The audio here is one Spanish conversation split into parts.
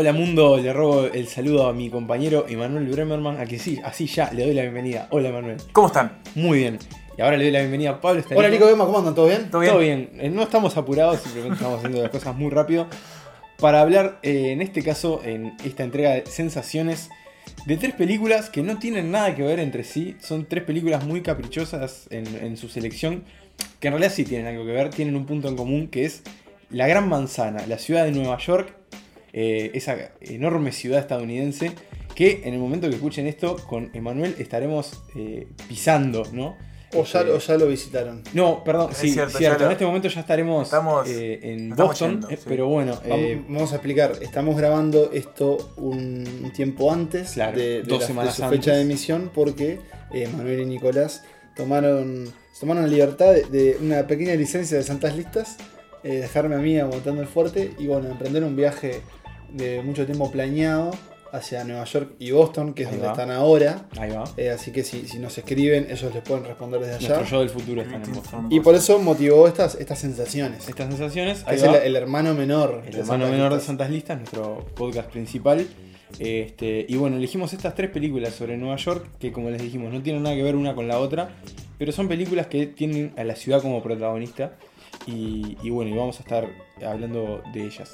Hola mundo, le robo el saludo a mi compañero Emanuel Bremerman, a que sí, así ya le doy la bienvenida. Hola Emanuel. ¿Cómo están? Muy bien. Y ahora le doy la bienvenida a Pablo. Hola Nico Bema, ¿cómo andan? ¿Todo bien? ¿Todo bien? Todo bien. Eh, No estamos apurados, simplemente estamos haciendo las cosas muy rápido. Para hablar, eh, en este caso, en esta entrega de sensaciones, de tres películas que no tienen nada que ver entre sí. Son tres películas muy caprichosas en, en su selección, que en realidad sí tienen algo que ver, tienen un punto en común, que es la Gran Manzana, la ciudad de Nueva York, eh, esa enorme ciudad estadounidense, que en el momento que escuchen esto, con Emanuel estaremos eh, pisando, ¿no? O ya, Este, o ya lo visitaron. no, perdón, Es sí, cierto, cierto. lo- En este momento ya estaremos Estamos- eh, en estamos Boston, yendo, sí. pero bueno, Vamos, eh, vamos a explicar, estamos grabando esto un tiempo antes Claro, de, de dos la- semanas de su antes. fecha de emisión porque eh, Manuel y Nicolás tomaron, tomaron la libertad de, de una pequeña licencia de Santas Listas, eh, dejarme a mí aguantando el fuerte y bueno, emprender un viaje de mucho tiempo planeado hacia Nueva York y Boston, que es Ahí donde va. están ahora. ahí va. Eh, así que si, si nos escriben, ellos les pueden responder desde allá. Nuestro yo del futuro está en Boston. Y por eso motivó estas, estas sensaciones. Estas sensaciones, ahí es el, va. el hermano menor. El de hermano Santas menor de Listas. Santas Listas, nuestro podcast principal. Este, y bueno, elegimos estas tres películas sobre Nueva York, que como les dijimos, no tienen nada que ver una con la otra, pero son películas que tienen a la ciudad como protagonista. Y, y bueno, y vamos a estar hablando de ellas.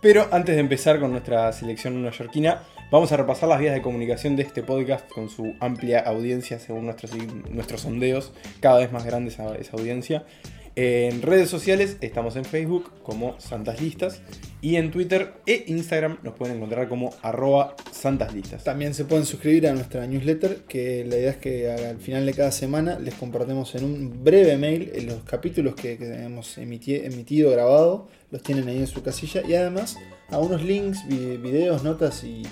Pero antes de empezar con nuestra selección neoyorquina, vamos a repasar las vías de comunicación de este podcast con su amplia audiencia según nuestros, nuestros sondeos, cada vez más grande esa, esa audiencia. En redes sociales estamos en Facebook como Santas Listas y en Twitter e Instagram nos pueden encontrar como arroba Santas Listas. También se pueden suscribir a nuestra newsletter, que la idea es que al final de cada semana les compartemos en un breve mail eh, los capítulos que, que hemos emiti- emitido, grabado, los tienen ahí en su casilla y además a unos links, vi- videos, notas y.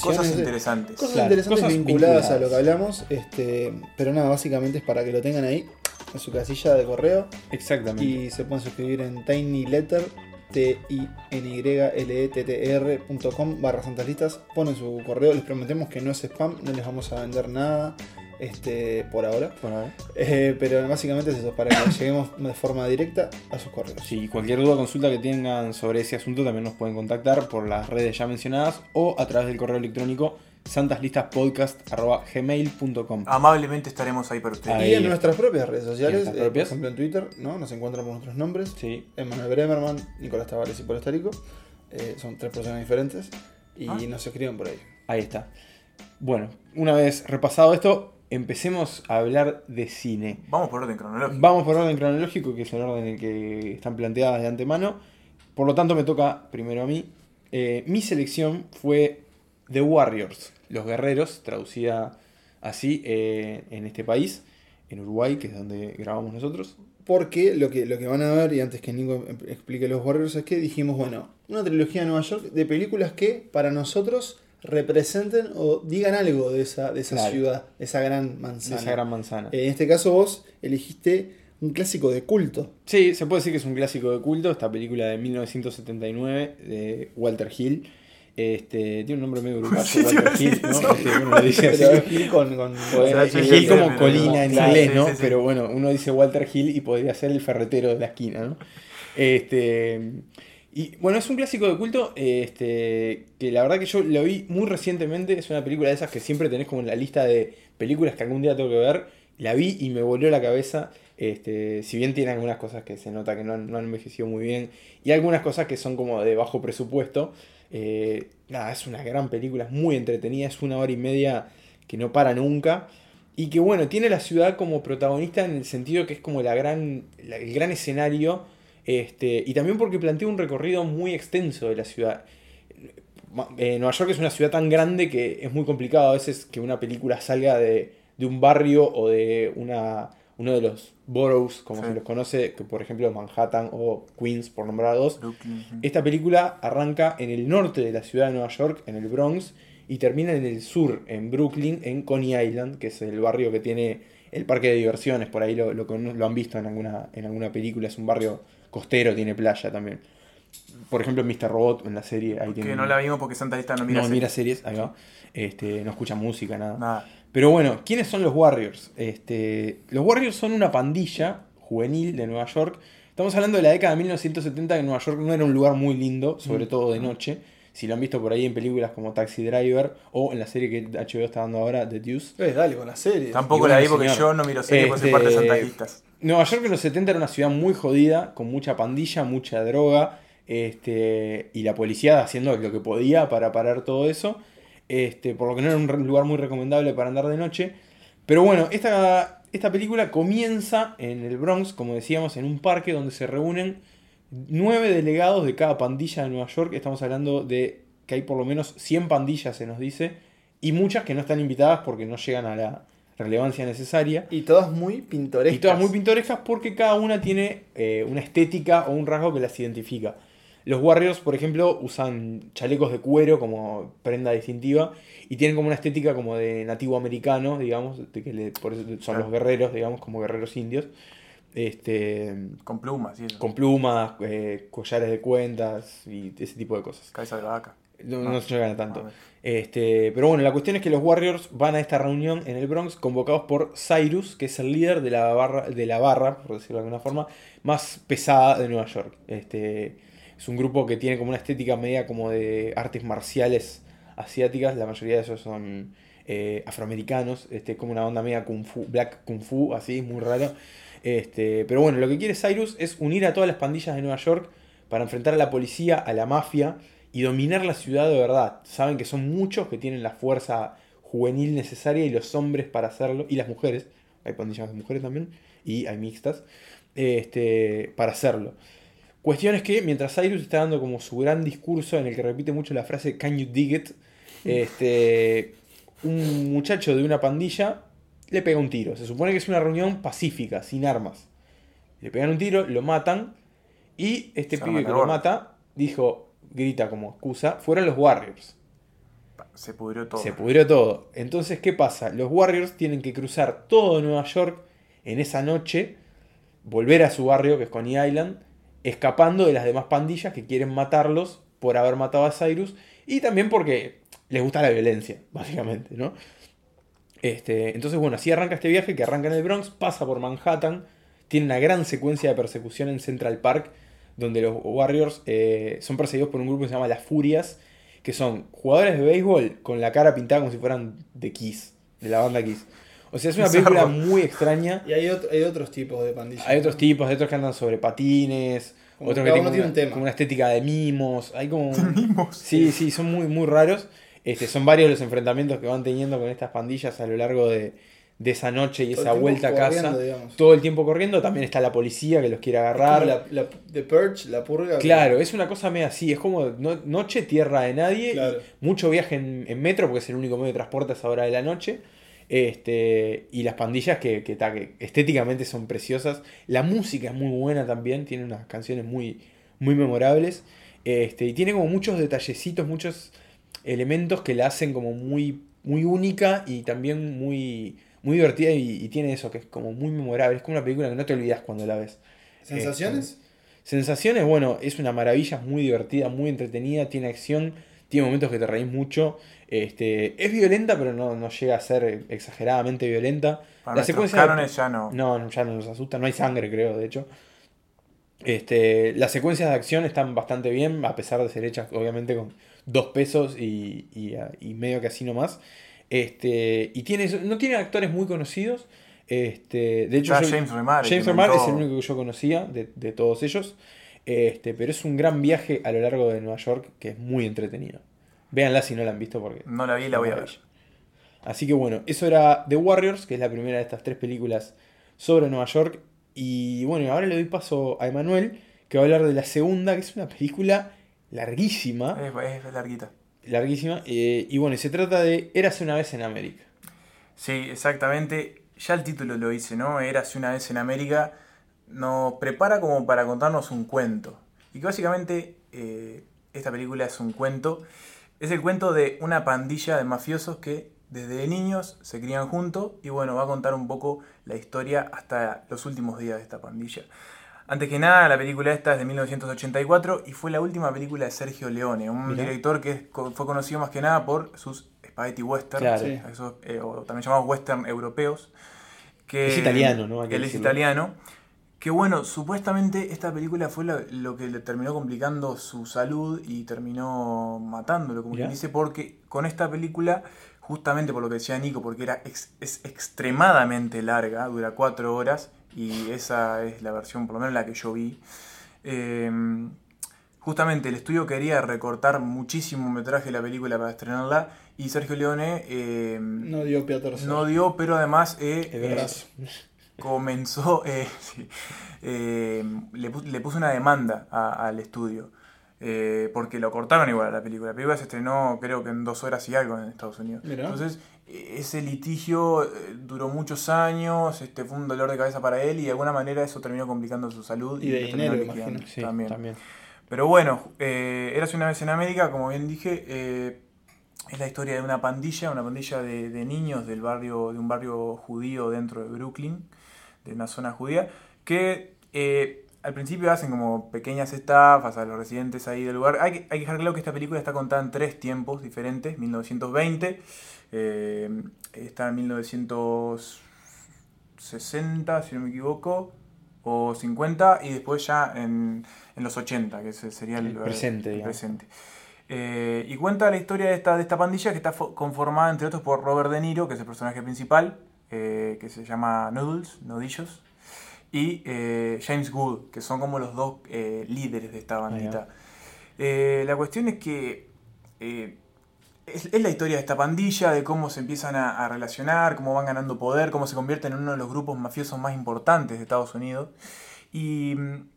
Cosas de- interesantes. Cosas Claro, interesantes cosas vinculadas, a vinculadas. lo que hablamos, este, pero nada, básicamente es para que lo tengan ahí en su casilla de correo Exactamente. y se pueden suscribir en tinyletter t i n y l e t t r.com barra santas listas ponen su correo les prometemos que no es spam no les vamos a vender nada este por ahora Bueno, a ver. Eh, pero básicamente es eso para que lleguemos de forma directa a sus correos Si cualquier duda o consulta que tengan sobre ese asunto también nos pueden contactar por las redes ya mencionadas o a través del correo electrónico santaslistaspodcast.gmail.com Amablemente estaremos ahí para ustedes. Ahí. y en nuestras propias redes sociales eh, por propias. ejemplo en Twitter no nos encuentran por nuestros nombres Sí, Emanuel Bremerman Nicolás Tavares y Paul Estarico Eh, son tres personas diferentes y Ah. nos escriben por ahí ahí está. Bueno, una vez repasado esto, empecemos a hablar de cine. Vamos por orden cronológico. Vamos por orden cronológico, que es el orden en el que están planteadas de antemano. Por lo tanto, me toca primero a mí. Eh, mi selección fue The Warriors, Los Guerreros, traducida así eh, en este país, en Uruguay, que es donde grabamos nosotros. Porque lo que, lo que van a ver, y antes que Nico em- explique los Warriors, es que dijimos, bueno, una trilogía de Nueva York de películas que para nosotros representen o digan algo de esa, de esa Claro. ciudad, de esa gran De manzana. esa gran manzana. Eh, en este caso vos elegiste un clásico de culto. Sí, se puede decir que es un clásico de culto, esta película de 1979 de Walter Hill. Este, tiene un nombre medio uruguayo, Sí, Hill, ¿no? Este, uno lo dice así. Pero Gil con, con- sea, sí, Hill como colina en claro, inglés, ¿no? sí, sí. Pero bueno, uno dice Walter Hill y podría ser el ferretero de la esquina, ¿no? Este. Y bueno, es un clásico de culto. Este. Que la verdad que yo lo vi muy recientemente. Es una película de esas que siempre tenés como en la lista de películas que algún día tengo que ver. La vi y me volvió la cabeza. Este, si bien tiene algunas cosas que se nota que no han, no han envejecido muy bien. Y algunas cosas que son como de bajo presupuesto. Eh, nada, es una gran película, es muy entretenida, es una hora y media que no para nunca. Y que bueno, tiene la ciudad como protagonista en el sentido que es como la gran, el gran escenario. Este, y también porque plantea un recorrido muy extenso de la ciudad. Eh, Nueva York es una ciudad tan grande que es muy complicado a veces que una película salga de, de un barrio o de una, uno de los boroughs, como Sí. se los conoce, que por ejemplo Manhattan o Queens, por nombrar dos. Brooklyn. Esta película arranca en el norte de la ciudad de Nueva York, en el Bronx, y termina en el sur, en Brooklyn, en Coney Island, que es el barrio que tiene el parque de diversiones. Por ahí lo, lo, lo han visto en alguna, en alguna película. Es un barrio costero, tiene playa también. Por ejemplo, Mr. Robot, en la serie, ahí tiene. Que no la vimos porque Santa Lista no mira. no mira series. series, ahí va. Este, no escucha música, nada. Nada. Pero bueno, ¿quiénes son los Warriors? Este, los Warriors son una pandilla juvenil de Nueva York. Estamos hablando de la década de 1970, que Nueva York no era un lugar muy lindo, sobre Mm. todo de noche. Si lo han visto por ahí en películas como Taxi Driver o en la serie que HBO está dando ahora, The Deuce. Eh, dale, con la serie. Tampoco la vi porque señor. yo no miro series por ser Este, parte de santajistas. Nueva York en los 70 era una ciudad muy jodida, con mucha pandilla, mucha droga, este, y la policía haciendo lo que podía para parar todo eso, este, por lo que no era un lugar muy recomendable para andar de noche. Pero bueno, esta, esta película comienza en el Bronx, como decíamos, en un parque donde se reúnen nueve delegados de cada pandilla de Nueva York. Estamos hablando de que hay por lo menos 100 pandillas, se nos dice, y muchas que no están invitadas porque no llegan a la relevancia necesaria. Y todas muy pintorescas. Y todas muy pintorescas porque cada una tiene eh, una estética o un rasgo que las identifica. Los Warriors, por ejemplo, usan chalecos de cuero como prenda distintiva y tienen como una estética como de nativo americano, digamos, de que le- por eso son Claro. los guerreros, digamos, como guerreros indios. Este, Con plumas eso. con plumas, eh, collares de cuentas y ese tipo de cosas. Cabeza de vaca. No, Ah. no se llegan a tanto. A. Este, pero bueno, la cuestión es que los Warriors van a esta reunión en el Bronx convocados por Cyrus, que es el líder de la barra, de la barra por decirlo de alguna forma, más pesada de Nueva York. Este, es un grupo que tiene como una estética media como de artes marciales asiáticas, la mayoría de esos son eh, afroamericanos, este, como una onda media kung fu, black kung fu, así, muy raro. Este, pero bueno, lo que quiere Cyrus es unir a todas las pandillas de Nueva York para enfrentar a la policía, a la mafia y dominar la ciudad de verdad. Saben que son muchos que tienen la fuerza juvenil necesaria y los hombres para hacerlo, y las mujeres, hay pandillas de mujeres también, y hay mixtas, este, para hacerlo. Cuestión es que mientras Cyrus está dando como su gran discurso en el que repite mucho la frase Can you dig it? Este, un muchacho de una pandilla le pega un tiro. Se supone que es una reunión pacífica, sin armas. Le pegan un tiro, lo matan y este Se pibe que lo mata dijo, grita como excusa, fueron los Warriors. Se pudrió todo. Se pudrió todo. Entonces, ¿qué pasa? Los Warriors tienen que cruzar todo Nueva York en esa noche, volver a su barrio, que es Coney Island, escapando de las demás pandillas que quieren matarlos por haber matado a Cyrus y también porque les gusta la violencia, básicamente, ¿no? Este, entonces, bueno, así arranca este viaje que arranca en el Bronx, pasa por Manhattan, tiene una gran secuencia de persecución en Central Park, donde los Warriors eh, son perseguidos por un grupo que se llama Las Furias, que son jugadores de béisbol con la cara pintada como si fueran de Kiss, de la banda Kiss. O sea, es una película muy extraña. Y hay, hay otros tipos de pandillas. Hay otros tipos, hay otros que andan sobre patines, Como otros que tienen tiene una, un tema. como una estética de mimos, hay como... Mimos. Sí, sí, son muy, muy raros. Este, son varios los enfrentamientos que van teniendo con estas pandillas a lo largo de, de esa noche y Todo esa vuelta a casa. digamos. Todo el tiempo corriendo. También está la policía que los quiere agarrar. La, la- The Purge, la purga. Claro, es una cosa media así. Es como no- noche, tierra de nadie. Claro. Mucho viaje en, en metro porque es el único medio de transporte a esa hora de la noche. Este, y las pandillas que, que, estéticamente son preciosas. La música es muy buena también. Tiene unas canciones muy, muy memorables. Este, y tiene como muchos detallecitos, muchos elementos que la hacen como muy, muy única y también muy, muy divertida. Y, y tiene eso que es como muy memorable. Es como una película que no te olvidas cuando la ves. ¿Sensaciones? Sensaciones, bueno, es una maravilla, es muy divertida, muy entretenida, tiene acción, tiene momentos que te reís mucho. Este, es violenta, pero no, no llega a ser exageradamente violenta. Para La secuencia de- ya no. No, ya no nos asusta, no hay sangre, creo, de hecho. Este, las secuencias de acción están bastante bien, a pesar de ser hechas, obviamente, con dos pesos y, y, y medio que así nomás. Este, y tiene, no tiene actores muy conocidos. Este, de hecho, yo- James Remar. James Remar es el único que yo conocía de, de todos ellos. Este, pero es un gran viaje a lo largo de Nueva York que es muy entretenido. Véanla si no la han visto porque. No la vi, la voy a ver. Así que bueno, eso era The Warriors, que es la primera de estas tres películas sobre Nueva York. Y bueno, ahora le doy paso a Emanuel, que va a hablar de la segunda, que es una película larguísima. Es, es larguita. Larguísima. eh, y bueno, se trata de Érase una vez en América. Sí, exactamente. Ya el título lo dice, ¿no? Érase una vez en América. Nos prepara como para contarnos un cuento. Y que básicamente eh, esta película es un cuento. Es el cuento de una pandilla de mafiosos que desde niños se crían juntos. Y bueno, va a contar un poco la historia hasta los últimos días de esta pandilla. Antes que nada, la película esta es de 1984 y fue la última película de Sergio Leone, un Mirá. director que fue conocido más que nada por sus spaghetti western, Claro. Sí. esos, eh, o también llamados western europeos. Que, Es italiano, ¿no? Hay que Él es italiano. Que bueno, supuestamente esta película fue lo, lo que le terminó complicando su salud y terminó matándolo, como quien dice, porque con esta película, justamente por lo que decía Nico, porque era ex- es extremadamente larga, dura cuatro horas, y esa es la versión, por lo menos la que yo vi. eh, justamente el estudio quería recortar muchísimo metraje de la película para estrenarla, y Sergio Leone eh, No dio pie a torcer. no dio, pero además eh, eh, comenzó, eh, sí, eh, le, le puso una demanda a- al estudio. eh, porque lo cortaron igual a la película. La película se estrenó creo que en dos horas y algo en Estados Unidos. Mirá. Entonces, eh, ese litigio eh, duró muchos años, este fue un dolor de cabeza para él y de alguna manera eso terminó complicando su salud. Y de lo terminó dinero, imagino. Sí, también. también. Pero bueno, eh, Érase una vez en América, como bien dije, eh, es la historia de una pandilla, una pandilla de, de niños del barrio, de un barrio judío dentro de Brooklyn, de una zona judía, que eh, al principio hacen como pequeñas estafas a los residentes ahí del lugar. Hay que, hay que dejar claro que esta película está contada en tres tiempos diferentes, 1920, eh, está en 1960, si no me equivoco, o 50, y después ya en, en los 80, que sería el, El presente, el presente. Eh, y cuenta la historia de esta, de esta pandilla que está fo- conformada, entre otros, por Robert De Niro, que es el personaje principal, eh, que se llama Noodles, Nodillos, y eh, James Wood, que son como los dos eh, líderes de esta bandita. La cuestión es que es, es la historia de esta pandilla, de cómo se empiezan a, a relacionar, cómo van ganando poder, cómo se convierten en uno de los grupos mafiosos más importantes de Estados Unidos. Y mm,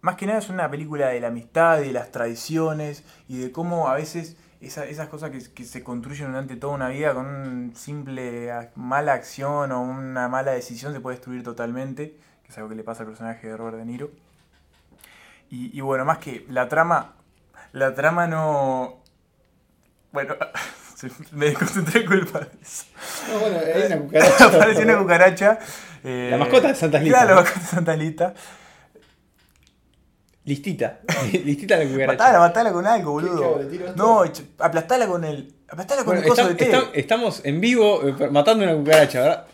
más que nada es una película de la amistad, de las tradiciones y de cómo a veces esa- esas cosas que, que se construyen durante toda una vida con una simple mala acción o una mala decisión se puede destruir totalmente, que es algo que le pasa al personaje de Robert De Niro. Y, y bueno, más que la trama, la trama no... Bueno, me desconcentré culpa de eso. No, bueno, hay una cucaracha. Apareció una cucaracha. eh, La mascota de Santa Lita. Claro, la mascota de Santa Lita. Listita. Listita la cucaracha. Matala, matala con algo, ¿Qué- boludo. No, aplastala con el. Aplastala con Bueno, el coso está- de té. está- estamos en vivo eh, matando una cucaracha, ¿verdad?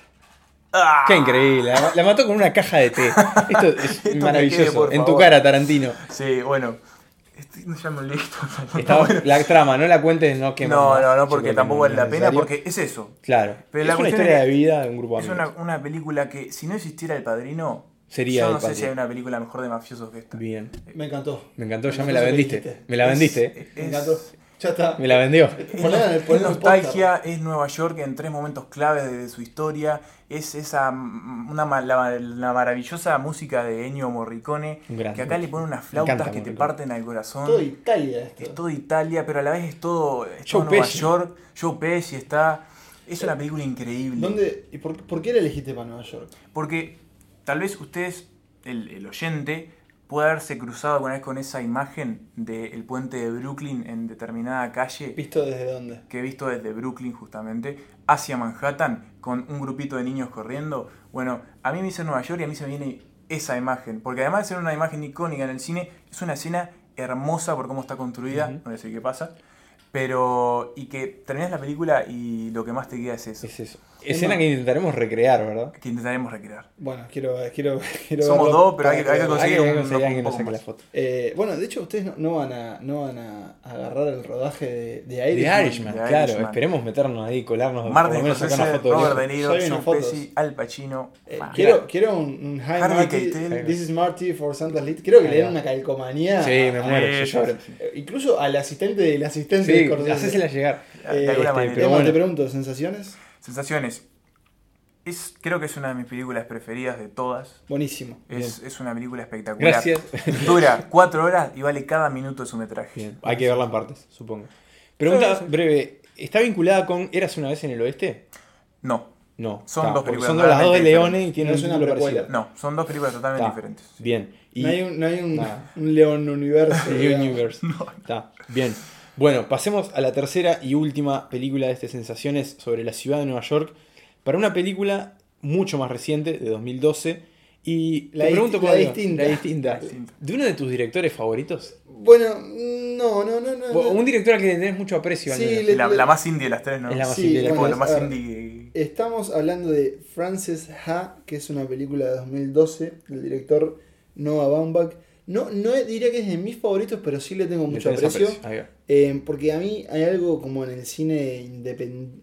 Ah. Qué increíble. La, la mató con una caja de té. Esto es Esto maravilloso. quede, en tu cara, Tarantino. Sí, bueno. Estoy no ya me olvidé Bueno. La trama, no la cuentes, no que No, no, no, porque tampoco vale es la pena, porque es eso. Claro. Pero es la una historia es- de vida de un grupo de Es una, una película que, si no existiera El Padrino, Sería yo no sé si hay una película mejor de mafiosos que esta. Bien. Me encantó. Me encantó, ya Me me la vendiste. Me la vendiste. es- Me encantó. Ya está. Me la vendió. Es, es nostalgia, es Nueva York en tres momentos claves de, de su historia, es esa mm, una, la, la maravillosa música de Ennio Morricone, Un grande. que acá le pone unas flautas encanta que te parten al corazón. Todo Italia esto. es todo Italia, pero a la vez es todo, es Joe todo Nueva Pesci. York. Joe Pesci está... Es una película increíble. ¿Dónde, y por, por qué la elegiste para Nueva York? Porque tal vez ustedes, el, el oyente, pueda haberse cruzado alguna vez con esa imagen del puente de Brooklyn en determinada calle ¿Visto desde dónde? que he visto desde Brooklyn justamente hacia Manhattan con un grupito de niños corriendo. Bueno, a mí me hizo Nueva York y a mí se me viene esa imagen. Porque además de ser una imagen icónica en el cine, es una escena hermosa por cómo está construida. No decir qué pasa. Pero, y que terminas la película y lo que más te queda es eso. Es eso. Escena que intentaremos recrear, ¿verdad? Que intentaremos recrear. Bueno, quiero, quiero, quiero Somos verlo dos, pero hay hay que ver. Hay que conseguir un- conseguir un nos poco saque la foto. Eh, bueno, de hecho, ustedes no, no van, a, no van a agarrar el rodaje de, de The Irishman. Irishman, The claro. Irishman. Esperemos meternos ahí, colarnos, por lo Martin menos sacar una foto de Robert. De Niro, fotos. Pesci, Al Pacino. Eh, Ah, quiero, quiero un, un Hi Marty, Keitel. This is Marty for Santa's Lit. Quiero que Ahí le den una calcomanía. Sí, me muero, yo lloro. eh, Incluso al asistente del asistente de Sí, hacésela llegar. Eh, este, pero bueno. te pregunto, ¿sensaciones? Sensaciones. Es, creo que es una de mis películas preferidas de todas. Buenísimo. Es, es una película espectacular. Gracias. Dura cuatro horas y vale cada minuto de su metraje. Bien, hay que verla en partes, supongo. Pregunta Sí, sí. breve. ¿Está vinculada con Eras una vez en el oeste? No, No. Son Está, dos películas Son de las dos de totalmente Leone y tienen No una parecido. no, son dos películas totalmente Está. diferentes. sí. Bien. Y No hay un, no hay un, Leon Universo. Universe. Está. Bien. Bueno, pasemos a la tercera y última película de este Sensaciones sobre la ciudad de Nueva York. Para una película mucho más reciente, de 2012, Y La te pregunto la distinta. la distinta. ¿De uno de tus directores favoritos? Bueno, no, no, no, no. Un director al que le tenés mucho aprecio. al Sí, menos. le- La, la más indie de las tres, ¿no? Es la más Sí, indie bueno, la más ver. indie. Estamos hablando de Frances Ha, que es una película de 2012 del director Noah Baumbach. No, no diría que es de mis favoritos, pero sí le tengo Le mucho tenés aprecio. Eh, porque a mí hay algo como en el cine independ-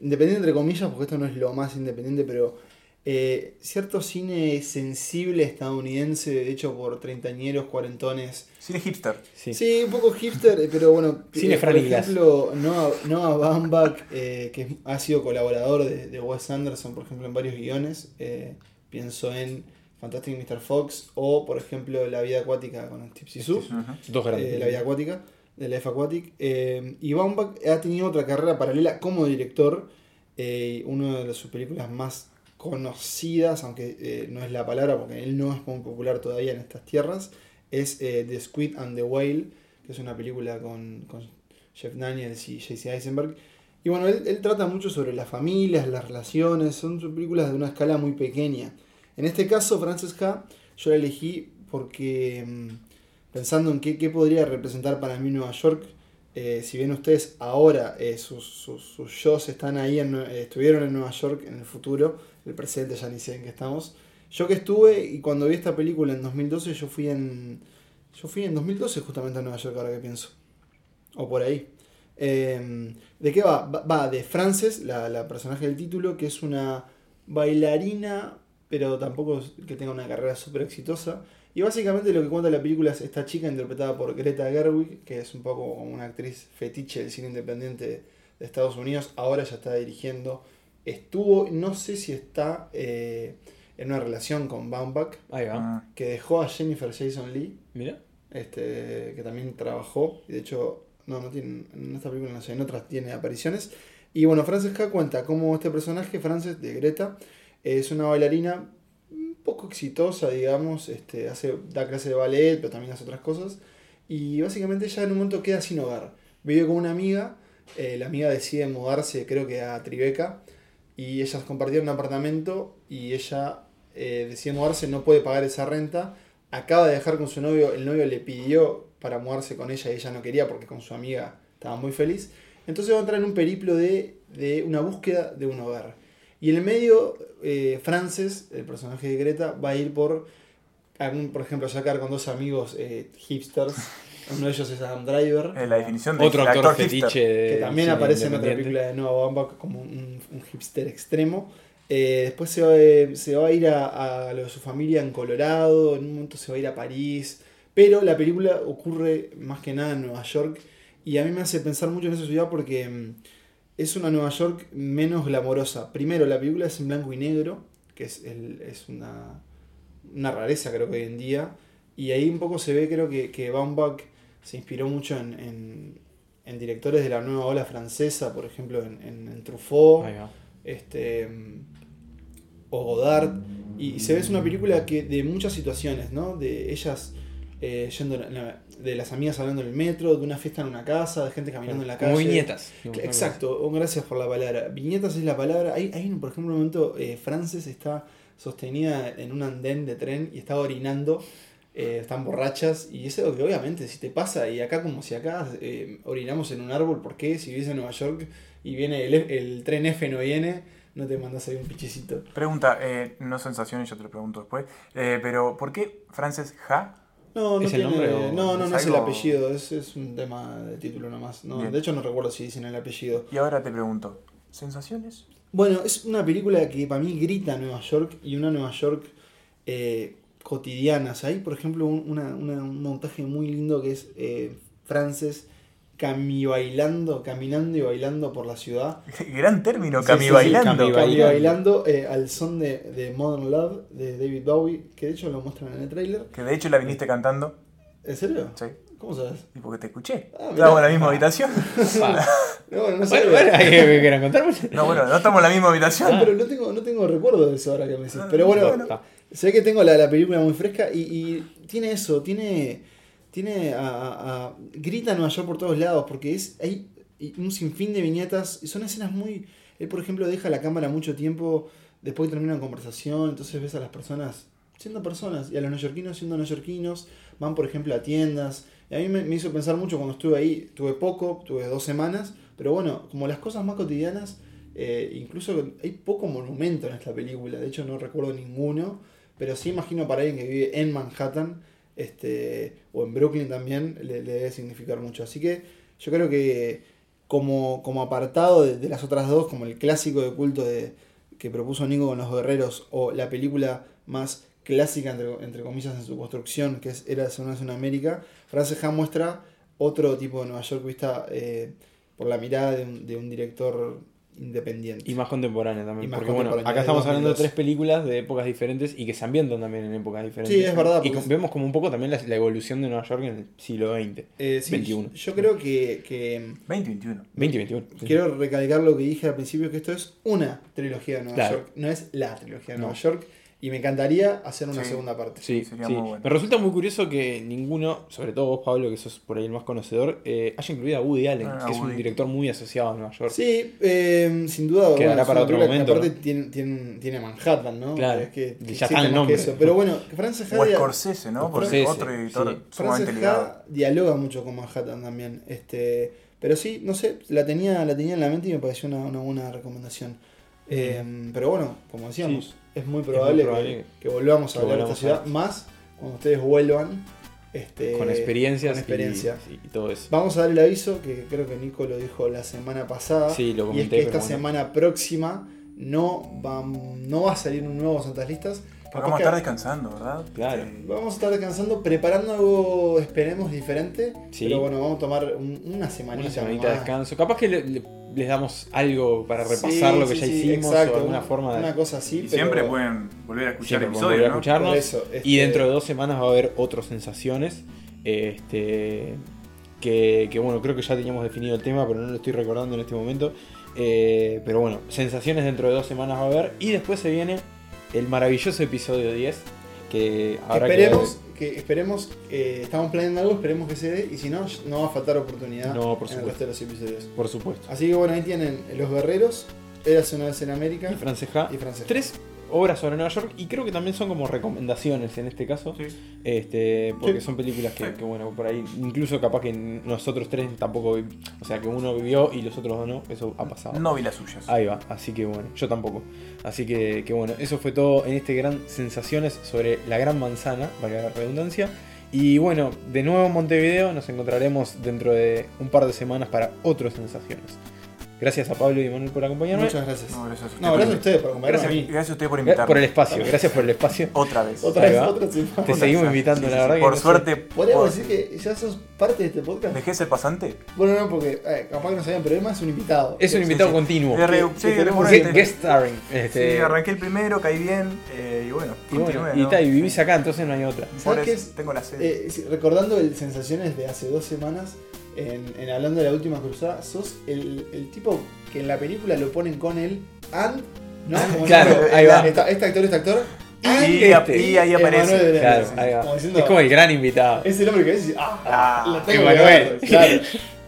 independiente, entre comillas, porque esto no es lo más independiente, pero eh, cierto cine sensible estadounidense hecho por treintañeros, cuarentones. Cine hipster. Sí. Sí, un poco hipster, eh, pero bueno. Cine eh, por ejemplo, Noah, Noah Baumbach, eh, que ha sido colaborador de, de Wes Anderson, por ejemplo, en varios guiones. eh, pienso en Fantastic Mr. Fox o, por ejemplo, La vida acuática con Tipsy Sue. Ujú. Dos grandes. Eh, la vida acuática, de Life Aquatic. Eh, y Baumbach ha tenido otra carrera paralela como director. eh, una de sus películas más conocidas, aunque eh, no es la palabra porque él no es muy popular todavía en estas tierras, es eh, The Squid and the Whale, que es una película con, Jeff Daniels y J.C. Eisenberg. Y bueno, él, él trata mucho sobre las familias, las relaciones, son películas de una escala muy pequeña. En este caso, Frances Ha, yo la elegí porque mm, pensando en qué, qué podría representar para mí Nueva York, eh, si bien ustedes ahora eh, sus, sus, sus shows están ahí, en, eh, estuvieron en Nueva York en el futuro, el presente ya ni sé en qué estamos. Yo que estuve y cuando vi esta película en 2012, yo fui en. Yo fui en 2012 justamente a Nueva York, ahora que pienso. O por ahí. Eh, ¿De qué va? Va, de Frances, la, la personaje del título, que es una bailarina, pero tampoco que tenga una carrera súper exitosa. Y básicamente lo que cuenta la película es esta chica interpretada por Greta Gerwig, que es un poco como una actriz fetiche del cine independiente de Estados Unidos. Ahora ya está dirigiendo. Estuvo, no sé si está eh, en una relación con Baumbach, Ahí va. Ah. que dejó a Jennifer Jason Lee Mira. este, que también trabajó, y de hecho, no, no tiene, en esta película no sé, en otras tiene apariciones. Y bueno, Frances Ha cuenta cómo este personaje, Frances de Greta, es una bailarina poco exitosa, digamos, este, hace, da clase de ballet, pero también hace otras cosas. Y básicamente ella en un momento queda sin hogar. Vive con una amiga, eh, la amiga decide mudarse, creo que a Tribeca, y ellas compartían un apartamento y ella eh, decide mudarse, no puede pagar esa renta, acaba de dejar con su novio, el novio le pidió para mudarse con ella y ella no quería porque con su amiga estaba muy feliz. Entonces va a entrar en un periplo de, de una búsqueda de un hogar. Y en el medio, eh, Frances, el personaje de Greta, va a ir por, algún, por ejemplo, sacar con dos amigos eh, hipsters. Uno de ellos es Adam Driver. Es la definición de Otro actor fetiche de que también aparece en otra película de Noah Baumbach como un, un hipster extremo. Eh, después se va, eh, se va a ir a, a lo de su familia en Colorado, en un momento se va a ir a París, pero la película ocurre más que nada en Nueva York y a mí me hace pensar mucho en esa ciudad porque mm, es una Nueva York menos glamorosa. Primero, la película es en blanco y negro, que es, el- es una, una rareza creo que hoy en día, y ahí un poco se ve creo que, que Baumbach se inspiró mucho en, en- en directores de la nueva ola francesa, por ejemplo en, en, Truffaut, este, o Godard, y, y se ve es una película que de muchas situaciones, ¿no? De ellas eh, yendo, en la- de las amigas hablando en el metro, de una fiesta en una casa, de gente caminando en la calle. Como viñetas. Exacto, gracias por la palabra. Viñetas es la palabra. Hay, hay un- por ejemplo, un momento, eh, Frances está sostenida en un andén de tren y está orinando, eh, están borrachas, y es algo que obviamente si te pasa, y acá como si acá eh, orinamos en un árbol, ¿por qué? Si vives en Nueva York y viene el, el tren F no viene, no te mandas ahí un pichecito. Pregunta, eh, no sensaciones, yo te lo pregunto después. Eh, pero, ¿por qué Frances Ha? No, no ¿Es el tiene- nombre o no, no, no es el apellido, es, es un tema de título nomás. No, Bien. de hecho no recuerdo si dicen el apellido. Y ahora te pregunto, ¿sensaciones? Bueno, es una película que para mí grita Nueva York y una Nueva York eh, cotidiana. O sea, hay, por ejemplo, un, una- una- un montaje muy lindo que es eh, Frances cami bailando, caminando y bailando por la ciudad. Gran término, Sí, Cami sí, sí, bailando. Cami Cami bailando. bailando eh, al son de, de Modern Love de David Bowie, que de hecho lo muestran en el tráiler. Que de hecho la viniste cantando. ¿En serio? Sí. ¿Cómo sabes? Y porque te escuché. Ah, mirá. Estábamos en la misma habitación. No, bueno, no Bueno, sabía. bueno, ¿hay que quieran contarme? No, bueno, no estamos en la misma Ah, habitación. pero no tengo, no tengo recuerdo de eso ahora que me decís. Ah, Pero bueno, bueno. Sé que tengo la, la película muy fresca y, y tiene eso, tiene, tiene a, a- a- grita Nueva York por todos lados porque es hay un sinfín de viñetas y son escenas muy... Él, por ejemplo, deja la cámara mucho tiempo después termina una conversación, entonces ves a las personas siendo personas. Y a los neoyorquinos siendo neoyorquinos, van por ejemplo a tiendas. Y a mí me, me hizo pensar mucho cuando estuve ahí, tuve poco, tuve dos semanas, pero bueno, como las cosas más cotidianas, eh, incluso hay poco monumento en esta película, de hecho no recuerdo ninguno, pero sí imagino para alguien que vive en Manhattan este, o en Brooklyn también, le, debe significar mucho. Así que yo creo que como, como apartado de, las otras dos, como el clásico de culto de, que propuso Nico con los guerreros, o la película más clásica, entre, comillas, en su construcción, que es Era una vez en América, Frances Ha muestra otro tipo de Nueva York vista eh, por la mirada de un director independiente. Y más contemporánea también. Y más porque bueno, acá estamos hablando de 2002. tres películas de épocas diferentes y que se ambientan también en épocas diferentes. Sí, es verdad, Y es- vemos como un poco también la, la evolución de Nueva York en el siglo XX. Eh, sí, 21. Yo creo que, que 2021. 2021. sí. quiero recalcar lo que dije al principio, que esto es una trilogía de Nueva Claro. York, no es la trilogía de No. Nueva York, y me encaría hacer una Sí. segunda parte. Sí, Sería sí. muy bueno. Me resulta muy curioso que ninguno, sobre todo vos, Pablo, que sos por ahí el más conocedor, eh, haya incluido a Woody Allen, Ah, que es un director muy asociado a Nueva York. Sí, eh, sin duda. Quedará es para otro momento, Aparte ¿no? tiene, tiene, tiene Manhattan, ¿no? Claro, Es que, ya está el nombre. eso. Pero bueno, Frances O Ha, dia- Scorsese, ¿no? Porque Scorsese, otro editor sí. sumamente Frances ligado. Ha dialoga mucho con Manhattan también. Este, pero sí, no sé, la tenía, la tenía en la mente y me pareció una, una buena recomendación. Eh, pero bueno, como decíamos, Sí. es muy probable, probable que, que volvamos a que hablar de esta ciudad, más cuando ustedes vuelvan. Este, con experiencias con experiencia. Y, sí, y todo eso. Vamos a dar el aviso, que creo que Nico lo dijo la semana pasada. Sí, lo y es comenté, que esta bueno. semana próxima no va, no va a salir un nuevo Santas Listas. Porque vamos a estar descansando, ¿verdad? Claro. Vamos a estar descansando, preparando algo, esperemos, diferente. Sí. Pero bueno, vamos a tomar un- una semanita. Una semanita de descanso. Capaz que le- le- les damos algo para repasar Sí, lo que sí, ya sí, hicimos exacto, o alguna una, forma de. Una cosa así. y pero- siempre pueden volver a escuchar escucharnos. Por eso, este- Y dentro de dos semanas va a haber otras sensaciones. Este, que, que, bueno, creo que ya teníamos definido el tema, pero no lo estoy recordando en este momento. Eh, pero bueno, sensaciones dentro de dos semanas va a haber. Y después se viene el maravilloso episodio 10. Que que esperemos, que, esperemos, eh, estamos planeando algo, esperemos que se dé. Y si no, no va a faltar oportunidad No, por en el resto de los episodios. Por supuesto. Así que bueno, ahí tienen Los Guerreros, Eras una vez en América Y Franceja. y Frances. Tres obras sobre Nueva York y creo que también son como recomendaciones en este caso. Sí. Este, porque Sí. son películas que, Sí. que, bueno, por ahí, incluso capaz que nosotros tres tampoco, vi- o sea, que uno vivió y los otros dos no, eso ha pasado. No vi las suyas. Ahí va, así que bueno, yo tampoco. Así que, que bueno, eso fue todo en este gran sensaciones sobre la gran manzana, valga la redundancia. Y bueno, de nuevo en Montevideo nos encontraremos dentro de un par de semanas para otras sensaciones. Gracias a Pablo y Manuel por acompañarme. Muchas gracias. No, gracias a usted No, por gracias a invitar- ustedes por acompañarme a Gracias, mí. gracias a usted por invitarme. Por el espacio, gracias por el espacio. Otra vez. Otra vez, otra semana. Te seguimos invitando, Sí, la sí, verdad sí. que Por no sé. suerte. Podríamos por- decir que ya sos parte de este podcast. ¿Dejé ser pasante? Bueno, no, porque eh, capaz que no sabían, pero además es un invitado. Es un invitado sí. continuo. Que sí, tenemos recurrente. Guest, starring. Este, Sí, arranqué el primero, caí bien. eh, y bueno, y bueno, continué, y, ¿no? ta, y vivís acá, entonces no hay otra. ¿Sabes qué? Tengo la sede. Eh, recordando el Sensaciones de hace dos semanas, en, en hablando de la última cruzada, sos el, el tipo que en la película lo ponen con el and, ¿no? Como Claro, diciendo, ahí va. esta- este actor, este actor. and y, este. y ahí aparece. Claro, ahí va. como diciendo, Es como el gran invitado. Es el hombre que dice, ah, Ah, lo tengo Emanuel.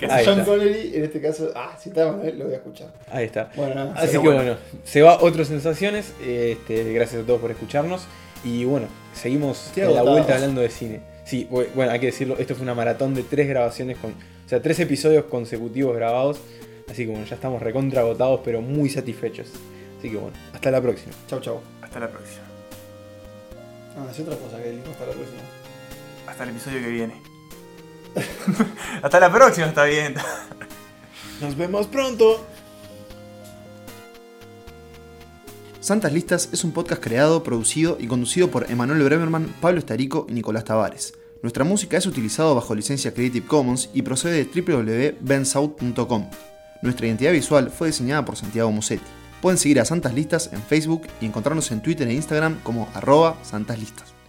Claro. John. Connery, en este caso, ah, si está Emanuel, lo voy a escuchar. Ahí está. Bueno, nada. Así que bueno. bueno. se va otras sensaciones. Este, gracias a todos por escucharnos. Y bueno, seguimos Estoy en la vuelta hablando de cine. Sí, bu- bueno, hay que decirlo, esto fue una maratón de tres grabaciones con. O sea, tres episodios consecutivos grabados. Así que bueno, ya estamos recontra agotados, pero muy satisfechos. Así que bueno, hasta la próxima. Chau, chau. Hasta la próxima. Ah, es otra cosa que dijo hasta la próxima. Hasta el episodio que viene. Hasta la próxima, está bien. Nos vemos pronto. Santas Listas es un podcast creado, producido y conducido por Emanuel Bremerman, Pablo Estarico y Nicolás Tavares. Nuestra música es utilizada bajo licencia Creative Commons y procede de www.bensouth.com. Nuestra identidad visual fue diseñada por Santiago Musetti. Pueden seguir a Santas Listas en Facebook y encontrarnos en Twitter e Instagram como arroba Santas Listas.